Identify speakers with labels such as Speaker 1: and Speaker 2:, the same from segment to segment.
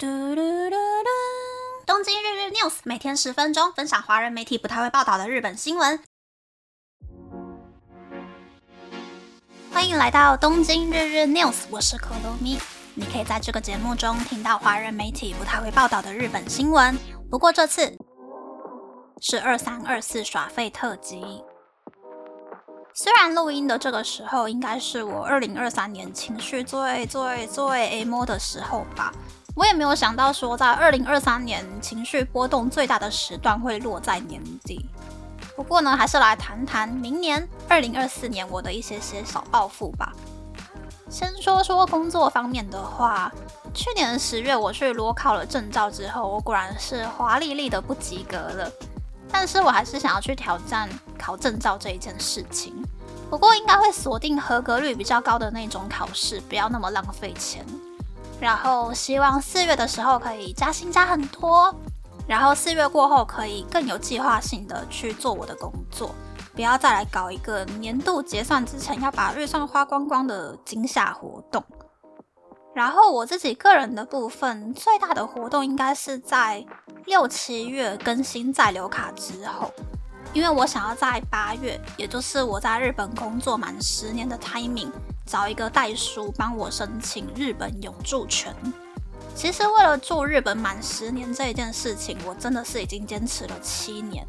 Speaker 1: 嘟嘟嘟嘟！东京日日 news 每天十分钟，分享华人媒体不太会报道的日本新闻。欢迎来到东京日日 news，我是可露咪。你可以在这个节目中听到华人媒体不太会报道的日本新闻。不过这次是二三二四耍废特辑。虽然录音的这个时候应该是我二零二三年情绪最最最 emo 的时候吧。我也没有想到说，在二零二三年情绪波动最大的时段会落在年底。不过呢，还是来谈谈明年二零二四年我的一些些小抱负吧。先说说工作方面的话，去年十月我去裸考了证照之后，我果然是华丽丽的不及格了。但是我还是想要去挑战考证照这一件事情。不过应该会锁定合格率比较高的那种考试，不要那么浪费钱。然后希望四月的时候可以加薪加很多，然后四月过后可以更有计划性的去做我的工作，不要再来搞一个年度结算之前要把预算花光光的惊吓活动。然后我自己个人的部分，最大的活动应该是在六七月更新在留卡之后，因为我想要在八月，也就是我在日本工作满十年的 timing。找一个代书帮我申请日本永住权。其实为了住日本满十年这一件事情，我真的是已经坚持了七年。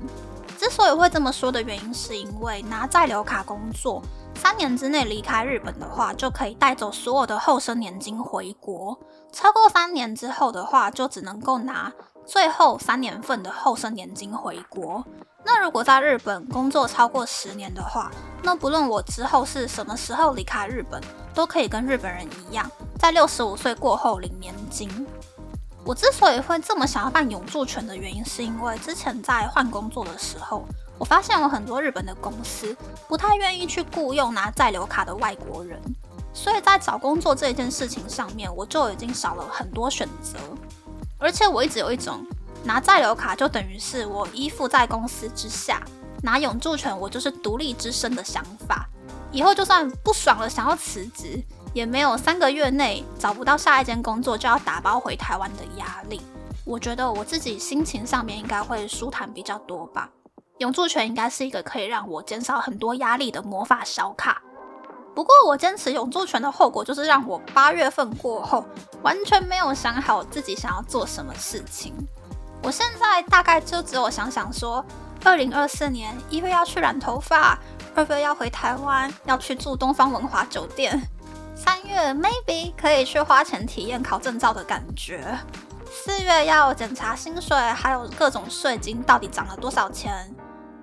Speaker 1: 之所以会这么说的原因，是因为拿在留卡工作，三年之内离开日本的话，就可以带走所有的后生年金回国。超过三年之后的话，就只能够拿最后三年份的后生年金回国。那如果在日本工作超过十年的话，那不论我之后是什么时候离开日本，都可以跟日本人一样，在六十五岁过后领年金。我之所以会这么想要办永住权的原因，是因为之前在换工作的时候，我发现有很多日本的公司不太愿意去雇佣拿在留卡的外国人，所以在找工作这件事情上面，我就已经少了很多选择。而且我一直有一种。拿在留卡就等于是我依附在公司之下，拿永住权我就是独立之身的想法。以后就算不爽了想要辞职，也没有三个月内找不到下一间工作就要打包回台湾的压力。我觉得我自己心情上面应该会舒坦比较多吧。永住权应该是一个可以让我减少很多压力的魔法小卡。不过我坚持永住权的后果就是让我八月份过后完全没有想好自己想要做什么事情。我现在大概就只有想想说，二零二四年一月要去染头发，二月要回台湾，要去住东方文华酒店，三月 maybe 可以去花钱体验考证照的感觉，四月要检查薪水，还有各种税金到底涨了多少钱，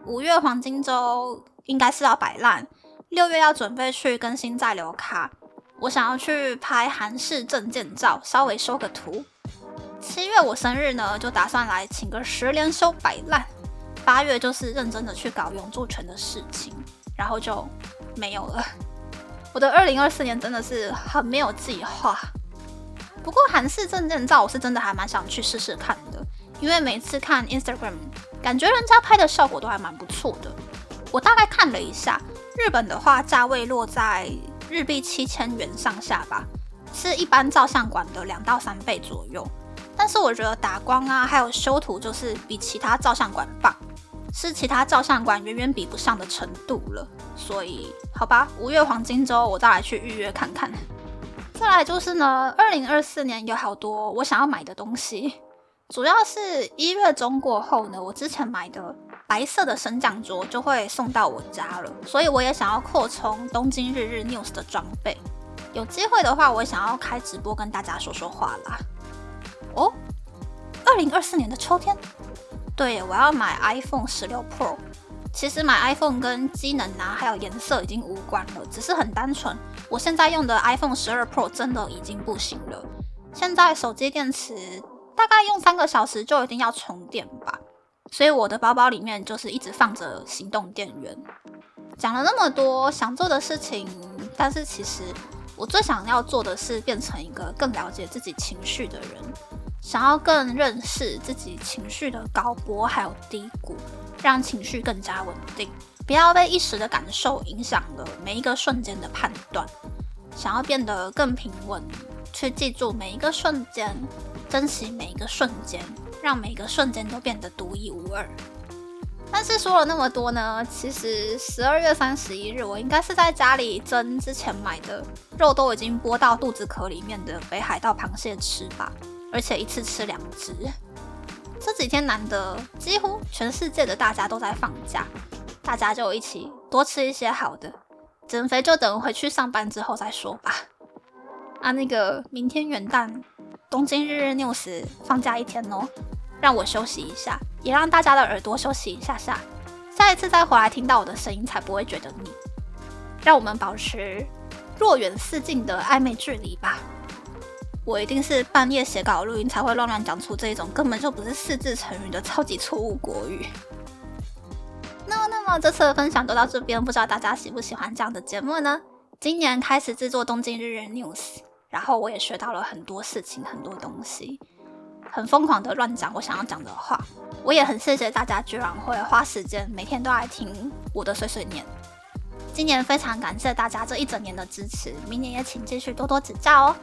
Speaker 1: 五月黄金周应该是要摆烂，六月要准备去更新在留卡，我想要去拍韩式证件照，稍微修个图。七月我生日呢，就打算来请个十连休摆烂。八月就是认真的去搞永住权的事情，然后就没有了。我的二零二四年真的是很没有计划。不过韩式证件照我是真的还蛮想去试试看的，因为每次看 Instagram，感觉人家拍的效果都还蛮不错的。我大概看了一下，日本的话价位落在日币七千元上下吧，是一般照相馆的两到三倍左右。但是我觉得打光啊，还有修图，就是比其他照相馆棒，是其他照相馆远远比不上的程度了。所以，好吧，五月黄金周我再来去预约看看。再来就是呢，二零二四年有好多我想要买的东西，主要是一月中过后呢，我之前买的白色的升降桌就会送到我家了，所以我也想要扩充东京日日 news 的装备。有机会的话，我想要开直播跟大家说说话啦。哦，二零二四年的秋天，对我要买 iPhone 十六 Pro。其实买 iPhone 跟机能啊，还有颜色已经无关了，只是很单纯。我现在用的 iPhone 十二 Pro 真的已经不行了。现在手机电池大概用三个小时就一定要充电吧，所以我的包包里面就是一直放着行动电源。讲了那么多想做的事情，但是其实我最想要做的是变成一个更了解自己情绪的人。想要更认识自己情绪的高波还有低谷，让情绪更加稳定，不要被一时的感受影响了每一个瞬间的判断。想要变得更平稳，去记住每一个瞬间，珍惜每一个瞬间，让每个瞬间都变得独一无二。但是说了那么多呢，其实十二月三十一日，我应该是在家里蒸之前买的肉都已经剥到肚子壳里面的北海道螃蟹吃吧，而且一次吃两只。这几天难得，几乎全世界的大家都在放假，大家就一起多吃一些好的，减肥就等回去上班之后再说吧。啊，那个明天元旦，东京日日 news 放假一天哦。让我休息一下，也让大家的耳朵休息一下下。下一次再回来听到我的声音，才不会觉得腻。让我们保持若远似近的暧昧距离吧。我一定是半夜写稿录音，才会乱乱讲出这种根本就不是四字成语的超级错误国语。那么，那么这次的分享就到这边，不知道大家喜不喜欢这样的节目呢？今年开始制作东京日日 news，然后我也学到了很多事情，很多东西。很疯狂的乱讲我想要讲的话，我也很谢谢大家居然会花时间每天都来听我的碎碎念。今年非常感谢大家这一整年的支持，明年也请继续多多指教哦。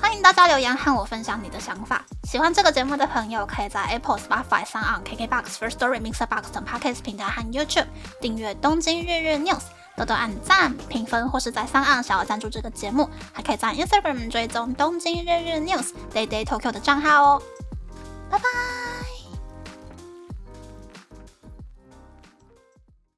Speaker 1: 欢迎大家留言和我分享你的想法。喜欢这个节目的朋友，可以在 Apple、Spotify、s o n KKBox、First Story、Mixer Box 等 Podcast 平台和 YouTube 订阅《东京日日 News》。多多按赞、评分，或是在三岸想要赞助这个节目，还可以在 Instagram 追踪东京日日 News Day Day Tokyo 的账号哦。拜拜。